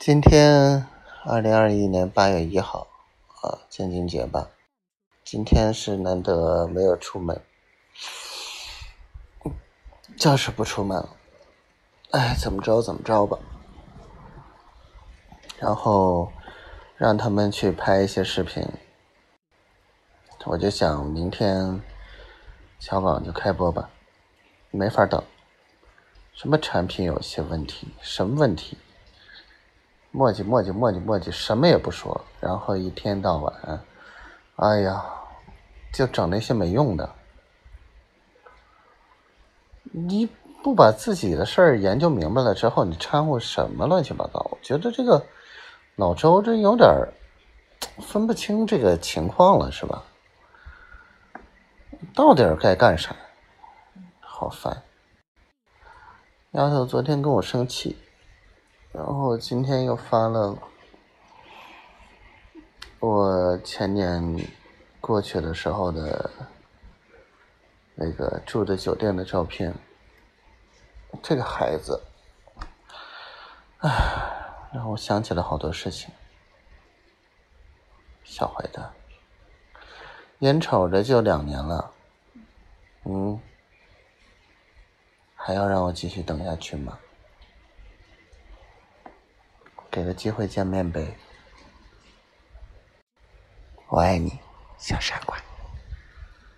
今天二零二一年八月一号啊，建军节吧。今天是难得没有出门，就是不出门。了。哎，怎么着怎么着吧。然后让他们去拍一些视频，我就想明天小港就开播吧，没法等。什么产品有些问题？什么问题？磨叽磨叽磨叽磨叽，什么也不说，然后一天到晚，哎呀，就整那些没用的。你不把自己的事儿研究明白了之后，你掺和什么乱七八糟？我觉得这个老周这有点分不清这个情况了，是吧？到底该干啥？好烦。丫头昨天跟我生气，然后今天又发了我前年过去的时候的那个住的酒店的照片。这个孩子，唉，让我想起了好多事情。小坏蛋，眼瞅着就两年了，嗯。还要让我继续等下去吗？给个机会见面呗。我爱你，小傻瓜。